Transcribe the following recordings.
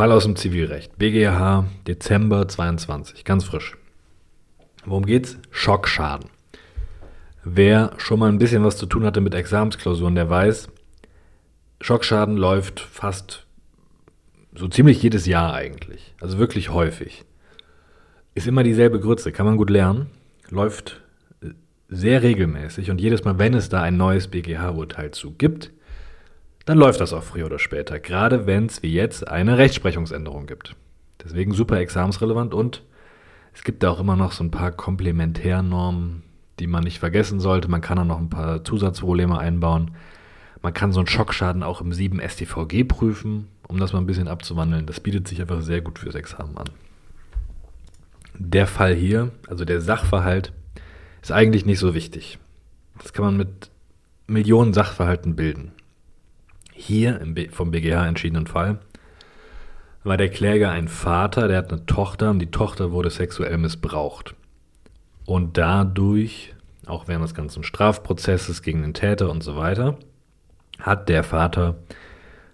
Fall aus dem Zivilrecht. BGH, Dezember 22, ganz frisch. Worum geht's? Schockschaden. Wer schon mal ein bisschen was zu tun hatte mit Examensklausuren, der weiß, Schockschaden läuft fast so ziemlich jedes Jahr eigentlich. Also wirklich häufig. Ist immer dieselbe Grütze, kann man gut lernen. Läuft sehr regelmäßig und jedes Mal, wenn es da ein neues BGH-Urteil zu gibt, dann läuft das auch früher oder später. Gerade wenn es wie jetzt eine Rechtsprechungsänderung gibt. Deswegen super examensrelevant und es gibt da auch immer noch so ein paar Komplementärnormen, die man nicht vergessen sollte. Man kann auch noch ein paar Zusatzprobleme einbauen. Man kann so einen Schockschaden auch im 7 StVG prüfen, um das mal ein bisschen abzuwandeln. Das bietet sich einfach sehr gut fürs Examen an. Der Fall hier, also der Sachverhalt, ist eigentlich nicht so wichtig. Das kann man mit Millionen Sachverhalten bilden. Hier im vom BGH entschiedenen Fall war der Kläger ein Vater, der hat eine Tochter und die Tochter wurde sexuell missbraucht. Und dadurch, auch während des ganzen Strafprozesses gegen den Täter und so weiter, hat der Vater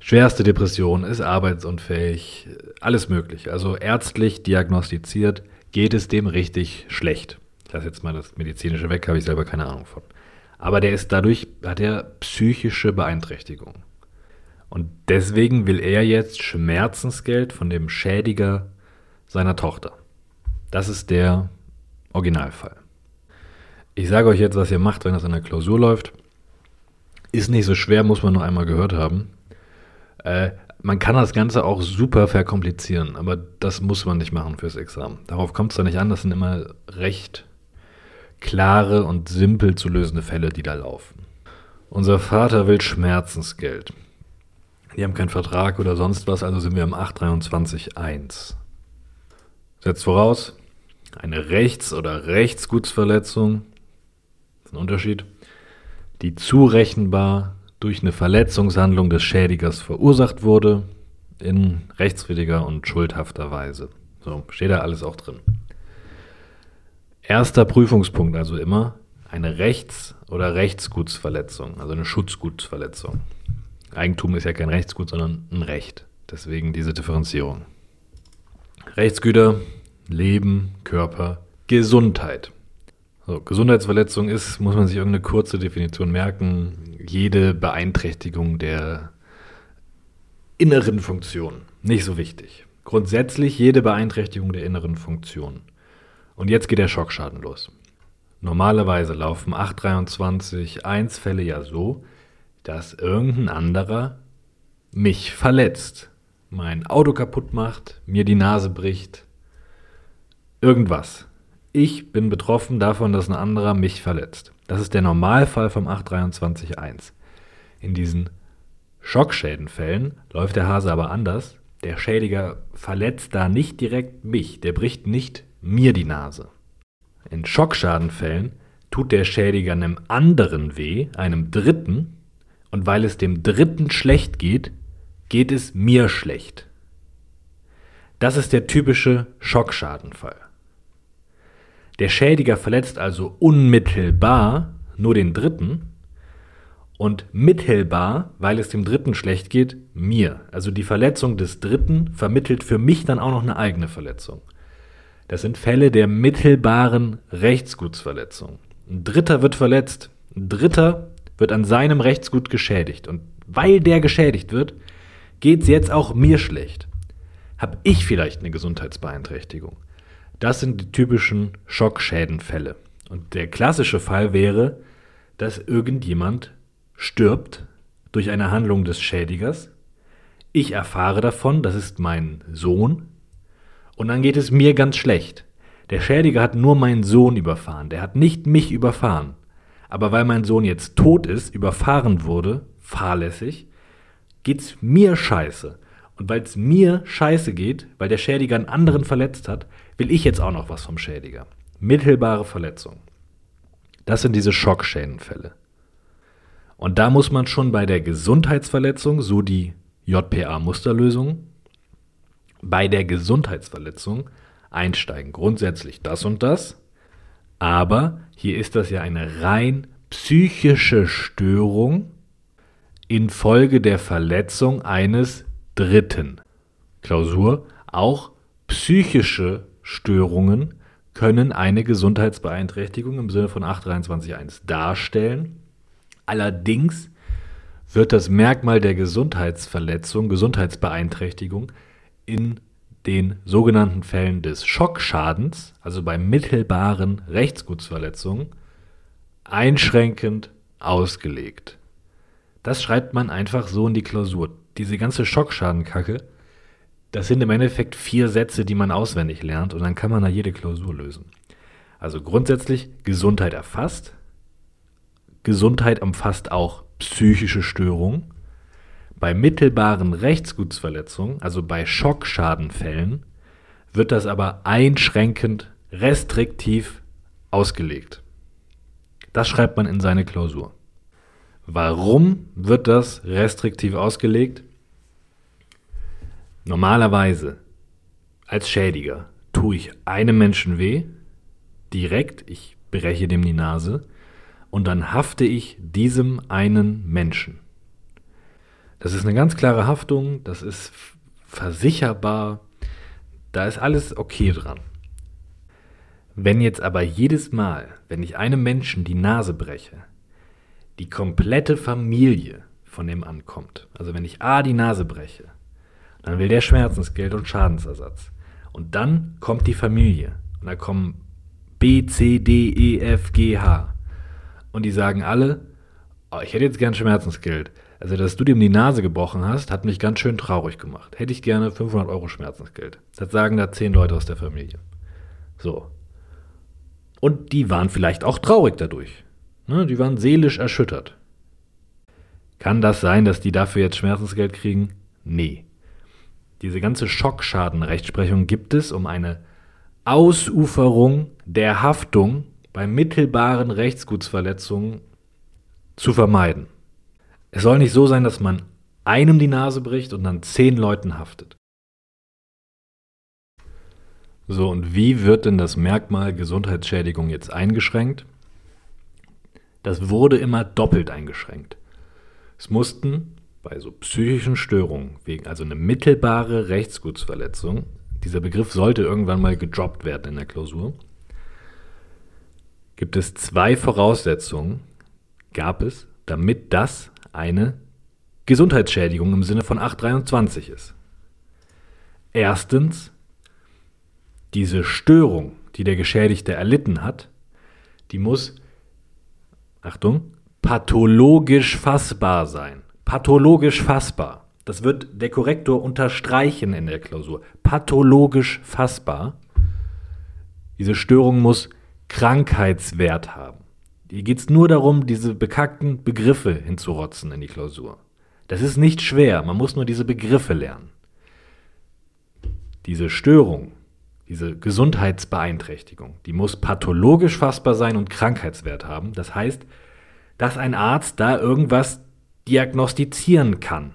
schwerste Depression, ist arbeitsunfähig, alles möglich. Also ärztlich diagnostiziert geht es dem richtig schlecht. Ich lasse jetzt mal das Medizinische weg, habe ich selber keine Ahnung von. Aber der ist dadurch, hat er psychische Beeinträchtigung. Und deswegen will er jetzt Schmerzensgeld von dem Schädiger seiner Tochter. Das ist der Originalfall. Ich sage euch jetzt, was ihr macht, wenn das in der Klausur läuft. Ist nicht so schwer, muss man nur einmal gehört haben. Äh, man kann das Ganze auch super verkomplizieren, aber das muss man nicht machen fürs Examen. Darauf kommt es da nicht an, das sind immer recht klare und simpel zu lösende Fälle, die da laufen. Unser Vater will Schmerzensgeld. Die haben keinen Vertrag oder sonst was, also sind wir im 823.1. Setzt voraus, eine Rechts- oder Rechtsgutsverletzung, das ist ein Unterschied, die zurechenbar durch eine Verletzungshandlung des Schädigers verursacht wurde, in rechtswidriger und schuldhafter Weise. So, steht da alles auch drin. Erster Prüfungspunkt also immer eine Rechts- oder Rechtsgutsverletzung, also eine Schutzgutsverletzung. Eigentum ist ja kein Rechtsgut, sondern ein Recht. Deswegen diese Differenzierung. Rechtsgüter, Leben, Körper, Gesundheit. So, Gesundheitsverletzung ist, muss man sich irgendeine kurze Definition merken, jede Beeinträchtigung der inneren Funktion. Nicht so wichtig. Grundsätzlich jede Beeinträchtigung der inneren Funktion. Und jetzt geht der Schockschaden los. Normalerweise laufen 823 1 ja so, dass irgendein anderer mich verletzt, mein Auto kaputt macht, mir die Nase bricht, irgendwas. Ich bin betroffen davon, dass ein anderer mich verletzt. Das ist der Normalfall vom 823.1. In diesen Schockschädenfällen läuft der Hase aber anders. Der Schädiger verletzt da nicht direkt mich, der bricht nicht mir die Nase. In Schockschadenfällen tut der Schädiger einem anderen weh, einem Dritten, und weil es dem Dritten schlecht geht, geht es mir schlecht. Das ist der typische Schockschadenfall. Der Schädiger verletzt also unmittelbar nur den Dritten und mittelbar, weil es dem Dritten schlecht geht, mir. Also die Verletzung des Dritten vermittelt für mich dann auch noch eine eigene Verletzung. Das sind Fälle der mittelbaren Rechtsgutsverletzung. Ein Dritter wird verletzt, ein Dritter wird an seinem Rechtsgut geschädigt. Und weil der geschädigt wird, geht es jetzt auch mir schlecht. Habe ich vielleicht eine Gesundheitsbeeinträchtigung? Das sind die typischen Schockschädenfälle. Und der klassische Fall wäre, dass irgendjemand stirbt durch eine Handlung des Schädigers. Ich erfahre davon, das ist mein Sohn. Und dann geht es mir ganz schlecht. Der Schädiger hat nur meinen Sohn überfahren, der hat nicht mich überfahren. Aber weil mein Sohn jetzt tot ist, überfahren wurde, fahrlässig, geht's mir scheiße. Und weil es mir scheiße geht, weil der Schädiger einen anderen verletzt hat, will ich jetzt auch noch was vom Schädiger. Mittelbare Verletzung. Das sind diese Schockschädenfälle. Und da muss man schon bei der Gesundheitsverletzung, so die JPA-Musterlösung, bei der Gesundheitsverletzung einsteigen. Grundsätzlich das und das. Aber hier ist das ja eine rein psychische Störung infolge der Verletzung eines Dritten. Klausur, auch psychische Störungen können eine Gesundheitsbeeinträchtigung im Sinne von 823.1 darstellen. Allerdings wird das Merkmal der Gesundheitsverletzung, Gesundheitsbeeinträchtigung in den sogenannten Fällen des Schockschadens, also bei mittelbaren Rechtsgutsverletzungen, einschränkend ausgelegt. Das schreibt man einfach so in die Klausur. Diese ganze Schockschadenkacke, das sind im Endeffekt vier Sätze, die man auswendig lernt und dann kann man da jede Klausur lösen. Also grundsätzlich Gesundheit erfasst. Gesundheit umfasst auch psychische Störungen. Bei mittelbaren Rechtsgutsverletzungen, also bei Schockschadenfällen, wird das aber einschränkend restriktiv ausgelegt. Das schreibt man in seine Klausur. Warum wird das restriktiv ausgelegt? Normalerweise als Schädiger tue ich einem Menschen weh, direkt, ich breche dem die Nase, und dann hafte ich diesem einen Menschen. Das ist eine ganz klare Haftung, das ist versicherbar, da ist alles okay dran. Wenn jetzt aber jedes Mal, wenn ich einem Menschen die Nase breche, die komplette Familie von dem ankommt, also wenn ich A die Nase breche, dann will der Schmerzensgeld und Schadensersatz. Und dann kommt die Familie. Und da kommen B, C, D, E, F, G, H. Und die sagen alle, oh, ich hätte jetzt gern Schmerzensgeld. Also, dass du dir um die Nase gebrochen hast, hat mich ganz schön traurig gemacht. Hätte ich gerne 500 Euro Schmerzensgeld. Das sagen da zehn Leute aus der Familie. So. Und die waren vielleicht auch traurig dadurch. Ne, die waren seelisch erschüttert. Kann das sein, dass die dafür jetzt Schmerzensgeld kriegen? Nee. Diese ganze Schockschadenrechtsprechung gibt es, um eine Ausuferung der Haftung bei mittelbaren Rechtsgutsverletzungen zu vermeiden. Es soll nicht so sein, dass man einem die Nase bricht und dann zehn Leuten haftet. So, und wie wird denn das Merkmal Gesundheitsschädigung jetzt eingeschränkt? Das wurde immer doppelt eingeschränkt. Es mussten bei so psychischen Störungen, wegen also eine mittelbare Rechtsgutsverletzung, dieser Begriff sollte irgendwann mal gedroppt werden in der Klausur, gibt es zwei Voraussetzungen, gab es, damit das eine Gesundheitsschädigung im Sinne von 823 ist. Erstens, diese Störung, die der Geschädigte erlitten hat, die muss, Achtung, pathologisch fassbar sein pathologisch fassbar. Das wird der Korrektor unterstreichen in der Klausur. Pathologisch fassbar. Diese Störung muss Krankheitswert haben. Hier geht es nur darum, diese bekackten Begriffe hinzurotzen in die Klausur. Das ist nicht schwer, man muss nur diese Begriffe lernen. Diese Störung, diese Gesundheitsbeeinträchtigung, die muss pathologisch fassbar sein und Krankheitswert haben. Das heißt, dass ein Arzt da irgendwas diagnostizieren kann.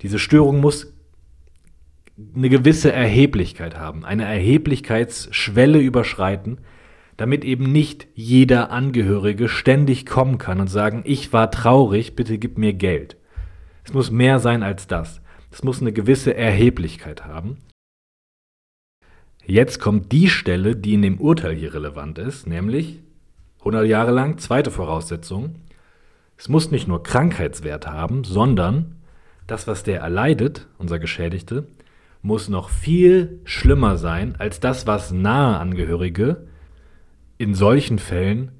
Diese Störung muss eine gewisse Erheblichkeit haben, eine Erheblichkeitsschwelle überschreiten, damit eben nicht jeder Angehörige ständig kommen kann und sagen, ich war traurig, bitte gib mir Geld. Es muss mehr sein als das. Es muss eine gewisse Erheblichkeit haben. Jetzt kommt die Stelle, die in dem Urteil hier relevant ist, nämlich 100 Jahre lang, zweite Voraussetzung, es muss nicht nur Krankheitswert haben, sondern das, was der erleidet, unser Geschädigte, muss noch viel schlimmer sein als das, was nahe Angehörige in solchen Fällen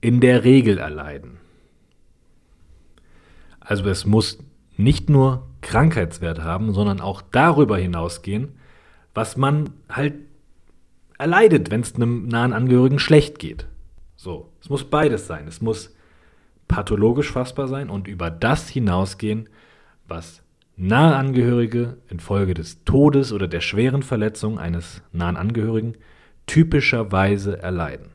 in der Regel erleiden. Also es muss nicht nur Krankheitswert haben, sondern auch darüber hinausgehen, was man halt erleidet, wenn es einem nahen Angehörigen schlecht geht. So, es muss beides sein. Es muss pathologisch fassbar sein und über das hinausgehen, was nahe Angehörige infolge des Todes oder der schweren Verletzung eines nahen Angehörigen typischerweise erleiden.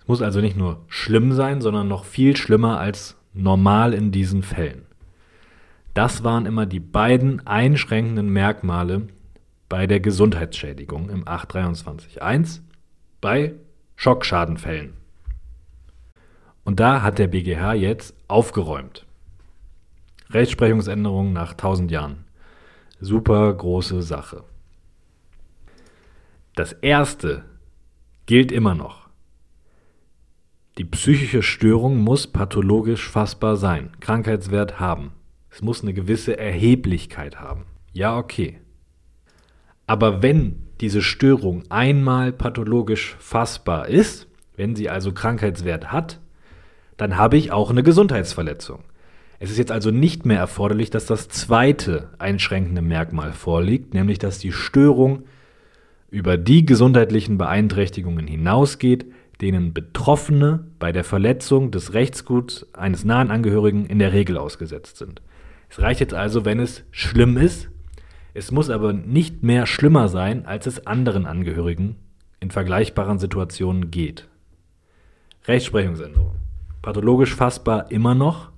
Es muss also nicht nur schlimm sein, sondern noch viel schlimmer als normal in diesen Fällen. Das waren immer die beiden einschränkenden Merkmale bei der Gesundheitsschädigung im 823.1 bei Schockschadenfällen. Und da hat der BGH jetzt aufgeräumt. Rechtsprechungsänderung nach 1000 Jahren. super große Sache. Das erste gilt immer noch. Die psychische Störung muss pathologisch fassbar sein, Krankheitswert haben. Es muss eine gewisse Erheblichkeit haben. Ja, okay. Aber wenn diese Störung einmal pathologisch fassbar ist, wenn sie also Krankheitswert hat, dann habe ich auch eine Gesundheitsverletzung. Es ist jetzt also nicht mehr erforderlich, dass das zweite einschränkende Merkmal vorliegt, nämlich dass die Störung über die gesundheitlichen Beeinträchtigungen hinausgeht, denen Betroffene bei der Verletzung des Rechtsguts eines nahen Angehörigen in der Regel ausgesetzt sind. Es reicht jetzt also, wenn es schlimm ist, es muss aber nicht mehr schlimmer sein, als es anderen Angehörigen in vergleichbaren Situationen geht. Rechtsprechungsänderung. Pathologisch fassbar immer noch,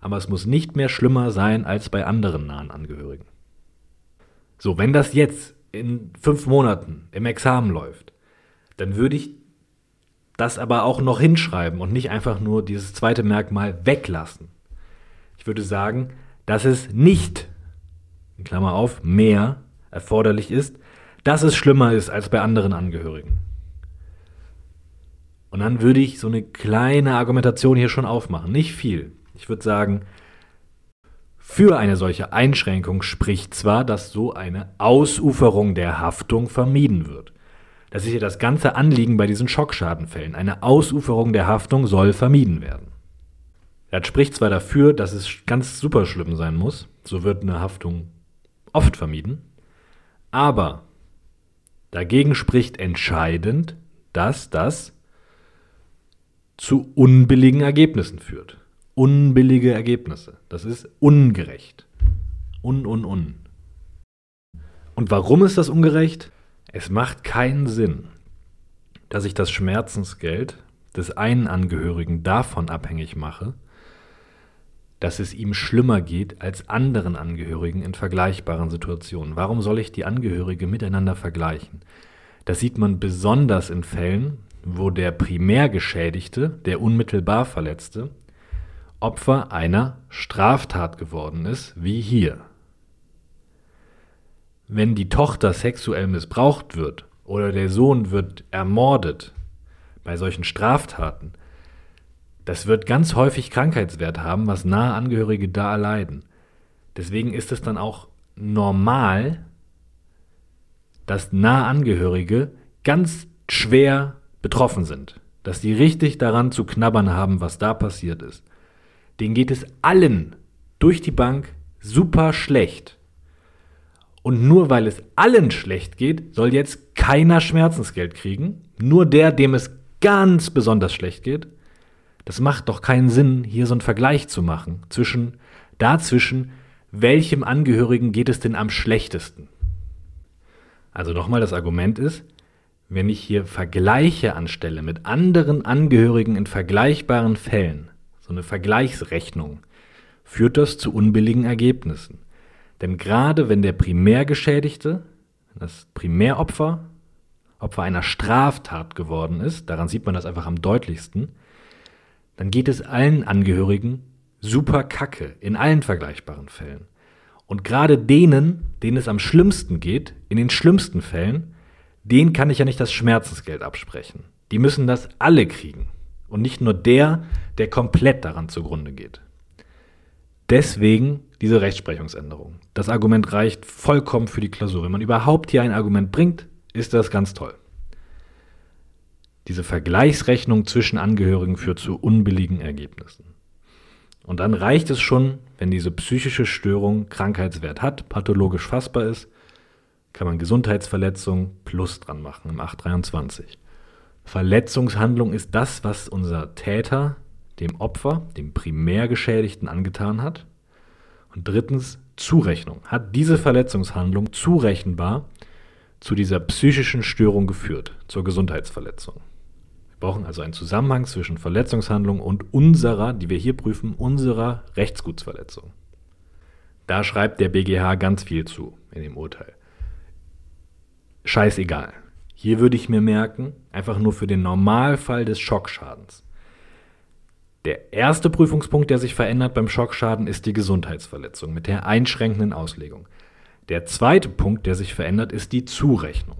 aber es muss nicht mehr schlimmer sein als bei anderen nahen Angehörigen. So, wenn das jetzt in fünf Monaten im Examen läuft, dann würde ich das aber auch noch hinschreiben und nicht einfach nur dieses zweite Merkmal weglassen. Ich würde sagen, dass es nicht, in Klammer auf, mehr erforderlich ist, dass es schlimmer ist als bei anderen Angehörigen. Und dann würde ich so eine kleine Argumentation hier schon aufmachen. Nicht viel. Ich würde sagen, für eine solche Einschränkung spricht zwar, dass so eine Ausuferung der Haftung vermieden wird. Das ist ja das ganze Anliegen bei diesen Schockschadenfällen. Eine Ausuferung der Haftung soll vermieden werden. Das spricht zwar dafür, dass es ganz super schlimm sein muss, so wird eine Haftung oft vermieden, aber dagegen spricht entscheidend, dass das zu unbilligen Ergebnissen führt. Unbillige Ergebnisse. Das ist ungerecht. Un, un, un. Und warum ist das ungerecht? Es macht keinen Sinn, dass ich das Schmerzensgeld des einen Angehörigen davon abhängig mache, dass es ihm schlimmer geht als anderen Angehörigen in vergleichbaren Situationen. Warum soll ich die Angehörige miteinander vergleichen? Das sieht man besonders in Fällen, wo der Primärgeschädigte, der unmittelbar Verletzte, Opfer einer Straftat geworden ist, wie hier. Wenn die Tochter sexuell missbraucht wird oder der Sohn wird ermordet bei solchen Straftaten, das wird ganz häufig Krankheitswert haben, was nahe Angehörige da erleiden. Deswegen ist es dann auch normal, dass nahe Angehörige ganz schwer betroffen sind, dass die richtig daran zu knabbern haben, was da passiert ist. Denen geht es allen durch die Bank super schlecht. Und nur weil es allen schlecht geht, soll jetzt keiner Schmerzensgeld kriegen. Nur der, dem es ganz besonders schlecht geht. Das macht doch keinen Sinn, hier so einen Vergleich zu machen zwischen dazwischen, welchem Angehörigen geht es denn am schlechtesten. Also nochmal, das Argument ist, wenn ich hier Vergleiche anstelle mit anderen Angehörigen in vergleichbaren Fällen, so eine Vergleichsrechnung, führt das zu unbilligen Ergebnissen. Denn gerade wenn der Primärgeschädigte, das Primäropfer, Opfer einer Straftat geworden ist, daran sieht man das einfach am deutlichsten, dann geht es allen Angehörigen super kacke in allen vergleichbaren Fällen. Und gerade denen, denen es am schlimmsten geht, in den schlimmsten Fällen, denen kann ich ja nicht das Schmerzensgeld absprechen. Die müssen das alle kriegen. Und nicht nur der, der komplett daran zugrunde geht. Deswegen diese Rechtsprechungsänderung. Das Argument reicht vollkommen für die Klausur. Wenn man überhaupt hier ein Argument bringt, ist das ganz toll. Diese Vergleichsrechnung zwischen Angehörigen führt zu unbilligen Ergebnissen. Und dann reicht es schon, wenn diese psychische Störung Krankheitswert hat, pathologisch fassbar ist, kann man Gesundheitsverletzung plus dran machen im 823. Verletzungshandlung ist das, was unser Täter dem Opfer, dem Primärgeschädigten angetan hat. Und drittens Zurechnung. Hat diese Verletzungshandlung zurechenbar zu dieser psychischen Störung geführt, zur Gesundheitsverletzung? Wir brauchen also einen Zusammenhang zwischen Verletzungshandlung und unserer, die wir hier prüfen, unserer Rechtsgutsverletzung. Da schreibt der BGH ganz viel zu in dem Urteil scheißegal. Hier würde ich mir merken, einfach nur für den Normalfall des Schockschadens. Der erste Prüfungspunkt, der sich verändert beim Schockschaden, ist die Gesundheitsverletzung mit der einschränkenden Auslegung. Der zweite Punkt, der sich verändert, ist die Zurechnung.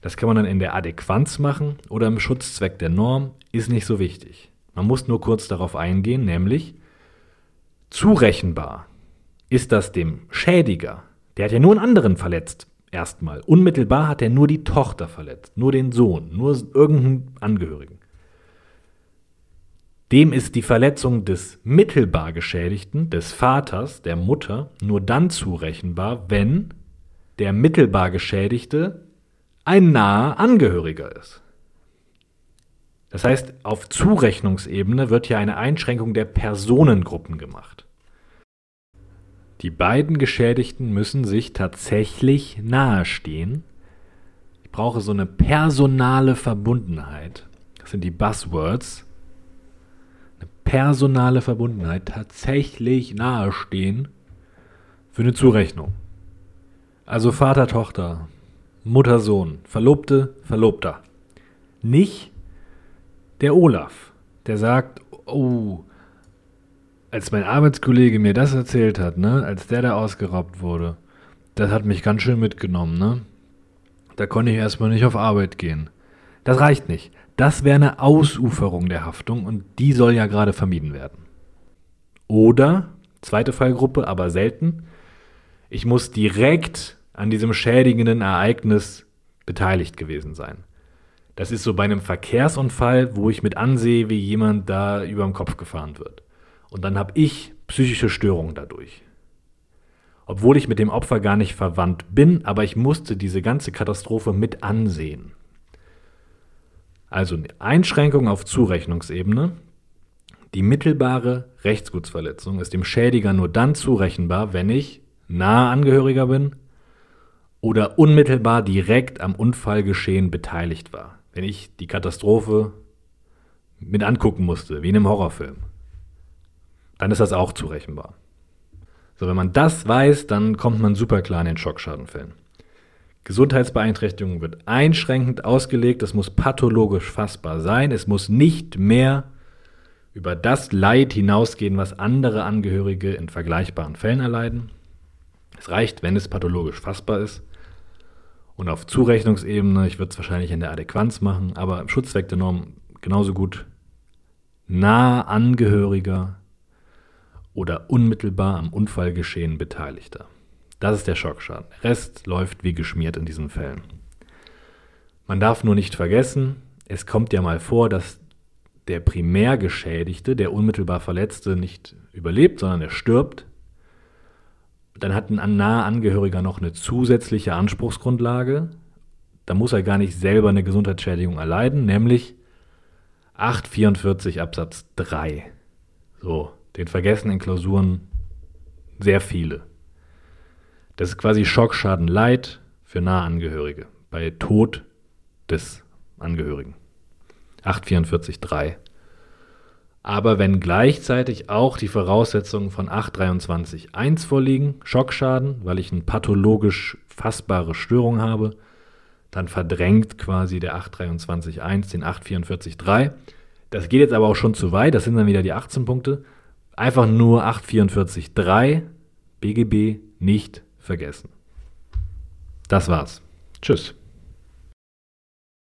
Das kann man dann in der Adäquanz machen oder im Schutzzweck der Norm, ist nicht so wichtig. Man muss nur kurz darauf eingehen, nämlich zurechenbar ist das dem Schädiger, der hat ja nur einen anderen verletzt, erstmal. Unmittelbar hat er nur die Tochter verletzt, nur den Sohn, nur irgendeinen Angehörigen. Dem ist die Verletzung des mittelbar Geschädigten, des Vaters, der Mutter, nur dann zurechenbar, wenn der mittelbar Geschädigte ein naher Angehöriger ist. Das heißt, auf Zurechnungsebene wird hier eine Einschränkung der Personengruppen gemacht. Die beiden Geschädigten müssen sich tatsächlich nahestehen. Ich brauche so eine personale Verbundenheit. Das sind die Buzzwords. Eine personale Verbundenheit, tatsächlich nahestehen für eine Zurechnung. Also Vater, Tochter, Mutter, Sohn, Verlobte, Verlobter. Nicht der Olaf, der sagt, oh, als mein Arbeitskollege mir das erzählt hat, ne, als der da ausgeraubt wurde, das hat mich ganz schön mitgenommen, ne? Da konnte ich erstmal nicht auf Arbeit gehen. Das reicht nicht. Das wäre eine Ausuferung der Haftung und die soll ja gerade vermieden werden. Oder, zweite Fallgruppe, aber selten, ich muss direkt an diesem schädigenden Ereignis beteiligt gewesen sein. Das ist so bei einem Verkehrsunfall, wo ich mit ansehe, wie jemand da über den Kopf gefahren wird. Und dann habe ich psychische Störungen dadurch. Obwohl ich mit dem Opfer gar nicht verwandt bin, aber ich musste diese ganze Katastrophe mit ansehen. Also eine Einschränkung auf Zurechnungsebene. Die mittelbare Rechtsgutsverletzung ist dem Schädiger nur dann zurechenbar, wenn ich nahe Angehöriger bin oder unmittelbar direkt am Unfallgeschehen beteiligt war. Wenn ich die Katastrophe mit angucken musste, wie in einem Horrorfilm dann ist das auch zurechenbar. So, wenn man das weiß, dann kommt man super klar in den Schockschadenfällen. Gesundheitsbeeinträchtigung wird einschränkend ausgelegt, es muss pathologisch fassbar sein, es muss nicht mehr über das Leid hinausgehen, was andere Angehörige in vergleichbaren Fällen erleiden. Es reicht, wenn es pathologisch fassbar ist. Und auf Zurechnungsebene, ich würde es wahrscheinlich in der Adäquanz machen, aber im Schutzzweck der Norm genauso gut, nahe Angehöriger oder unmittelbar am Unfallgeschehen Beteiligter. Das ist der Schockschaden. Der Rest läuft wie geschmiert in diesen Fällen. Man darf nur nicht vergessen, es kommt ja mal vor, dass der Primärgeschädigte, der unmittelbar Verletzte, nicht überlebt, sondern er stirbt. Dann hat ein naher Angehöriger noch eine zusätzliche Anspruchsgrundlage. Da muss er gar nicht selber eine Gesundheitsschädigung erleiden, nämlich 844 Absatz 3. So, den vergessen in Klausuren sehr viele. Das ist quasi Schockschaden Leid für Nahangehörige bei Tod des Angehörigen. 844.3. Aber wenn gleichzeitig auch die Voraussetzungen von 823.1 vorliegen, Schockschaden, weil ich eine pathologisch fassbare Störung habe, dann verdrängt quasi der 823.1 den 844.3. Das geht jetzt aber auch schon zu weit, das sind dann wieder die 18 Punkte. Einfach nur 844.3 BGB nicht vergessen. Das war's. Tschüss.